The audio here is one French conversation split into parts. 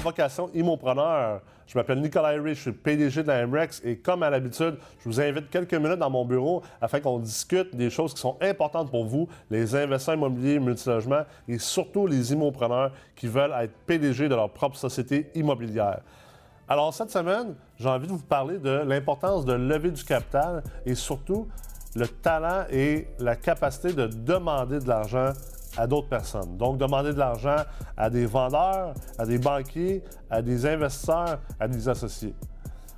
vocation immopreneur. Je m'appelle Nicolas Rich, je suis PDG de la MREX et comme à l'habitude, je vous invite quelques minutes dans mon bureau afin qu'on discute des choses qui sont importantes pour vous, les investisseurs immobiliers multilogements et surtout les immopreneurs qui veulent être PDG de leur propre société immobilière. Alors cette semaine, j'ai envie de vous parler de l'importance de lever du capital et surtout le talent et la capacité de demander de l'argent à d'autres personnes. Donc, demander de l'argent à des vendeurs, à des banquiers, à des investisseurs, à des associés.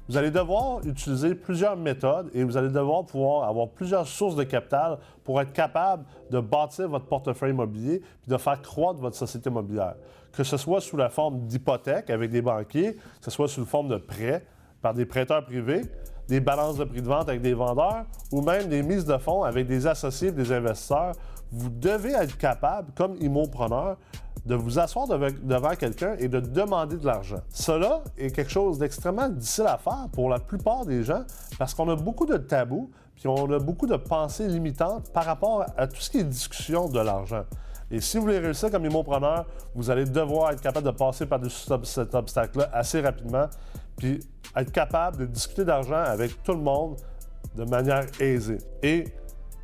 Vous allez devoir utiliser plusieurs méthodes et vous allez devoir pouvoir avoir plusieurs sources de capital pour être capable de bâtir votre portefeuille immobilier et de faire croître votre société immobilière. Que ce soit sous la forme d'hypothèque avec des banquiers, que ce soit sous la forme de prêts par des prêteurs privés, des balances de prix de vente avec des vendeurs ou même des mises de fonds avec des associés, des investisseurs, vous devez être capable, comme immopreneur, de vous asseoir devant quelqu'un et de demander de l'argent. Cela est quelque chose d'extrêmement difficile à faire pour la plupart des gens parce qu'on a beaucoup de tabous puis on a beaucoup de pensées limitantes par rapport à tout ce qui est discussion de l'argent. Et si vous voulez réussir comme immopreneur, vous allez devoir être capable de passer par-dessus cet obstacle-là assez rapidement, puis être capable de discuter d'argent avec tout le monde de manière aisée. Et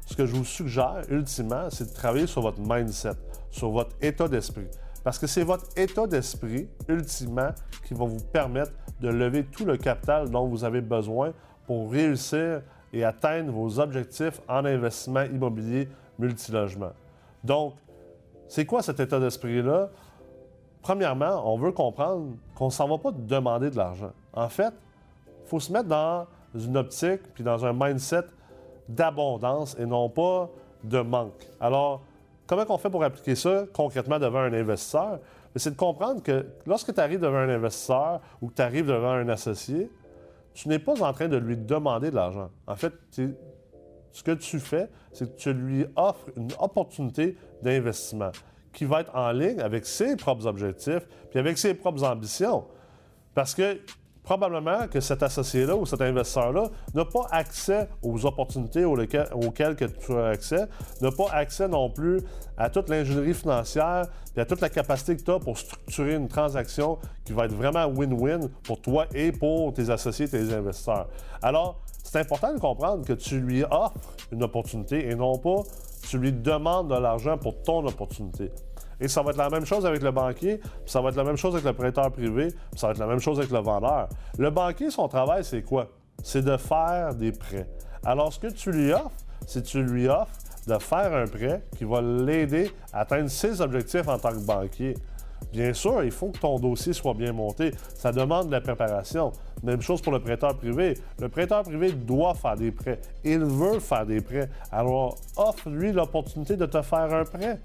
ce que je vous suggère, ultimement, c'est de travailler sur votre mindset, sur votre état d'esprit. Parce que c'est votre état d'esprit, ultimement, qui va vous permettre de lever tout le capital dont vous avez besoin pour réussir et atteindre vos objectifs en investissement immobilier multilogement. Donc, c'est quoi cet état d'esprit-là? Premièrement, on veut comprendre qu'on ne s'en va pas demander de l'argent. En fait, il faut se mettre dans une optique puis dans un mindset d'abondance et non pas de manque. Alors, comment on fait pour appliquer ça concrètement devant un investisseur? C'est de comprendre que lorsque tu arrives devant un investisseur ou que tu arrives devant un associé, tu n'es pas en train de lui demander de l'argent. En fait, ce que tu fais, c'est que tu lui offres une opportunité d'investissement qui va être en ligne avec ses propres objectifs puis avec ses propres ambitions. Parce que probablement que cet associé-là ou cet investisseur-là n'a pas accès aux opportunités auxquelles, tu as accès, n'a pas accès non plus à toute l'ingénierie financière et à toute la capacité que tu as pour structurer une transaction qui va être vraiment win-win pour toi et pour tes associés et tes investisseurs. Alors, c'est important de comprendre que tu lui offres une opportunité et non pas tu lui demandes de l'argent pour ton opportunité. Et ça va être la même chose avec le banquier, puis ça va être la même chose avec le prêteur privé, puis ça va être la même chose avec le vendeur. Le banquier, son travail, c'est quoi? C'est de faire des prêts. Alors, ce que tu lui offres, c'est tu lui offres de faire un prêt qui va l'aider à atteindre ses objectifs en tant que banquier. Bien sûr, il faut que ton dossier soit bien monté. Ça demande de la préparation. Même chose pour le prêteur privé. Le prêteur privé doit faire des prêts. Il veut faire des prêts. Alors, offre-lui l'opportunité de te faire un prêt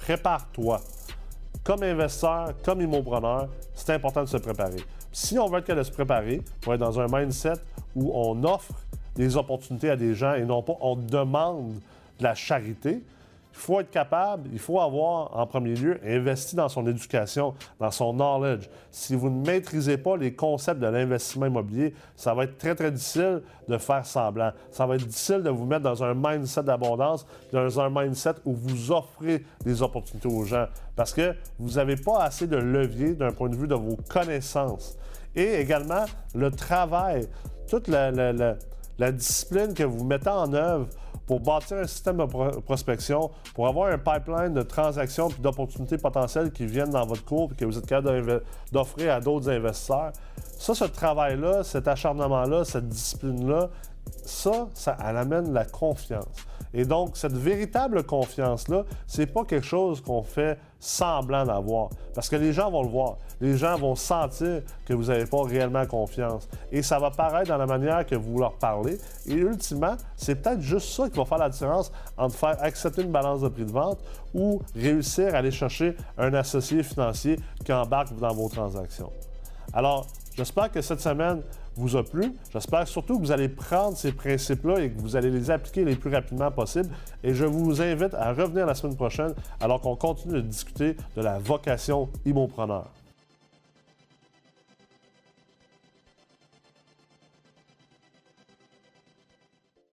prépare-toi. Comme investisseur, comme immopreneur, c'est important de se préparer. Si on veut être capable de se préparer pour être dans un mindset où on offre des opportunités à des gens et non pas on demande de la charité, il faut être capable, il faut avoir en premier lieu investi dans son éducation, dans son knowledge. Si vous ne maîtrisez pas les concepts de l'investissement immobilier, ça va être très, très difficile de faire semblant. Ça va être difficile de vous mettre dans un mindset d'abondance, dans un mindset où vous offrez des opportunités aux gens parce que vous n'avez pas assez de levier d'un point de vue de vos connaissances. Et également le travail, toute la, la discipline que vous mettez en œuvre pour bâtir un système de prospection, pour avoir un pipeline de transactions et d'opportunités potentielles qui viennent dans votre cours et que vous êtes capable d'offrir à d'autres investisseurs. Ça, ce travail-là, cet acharnement-là, cette discipline-là, ça, ça amène la confiance. Et donc, cette véritable confiance-là, c'est pas quelque chose qu'on fait semblant d'avoir. Parce que les gens vont le voir. Les gens vont sentir que vous n'avez pas réellement confiance. Et ça va paraître dans la manière que vous leur parlez. Et ultimement, c'est peut-être juste ça qui va faire la différence entre faire accepter une balance de prix de vente ou réussir à aller chercher un associé financier qui embarque dans vos transactions. Alors, j'espère que cette semaine, vous a plu. J'espère surtout que vous allez prendre ces principes-là et que vous allez les appliquer les plus rapidement possible. Et je vous invite à revenir la semaine prochaine alors qu'on continue de discuter de la vocation immopreneur.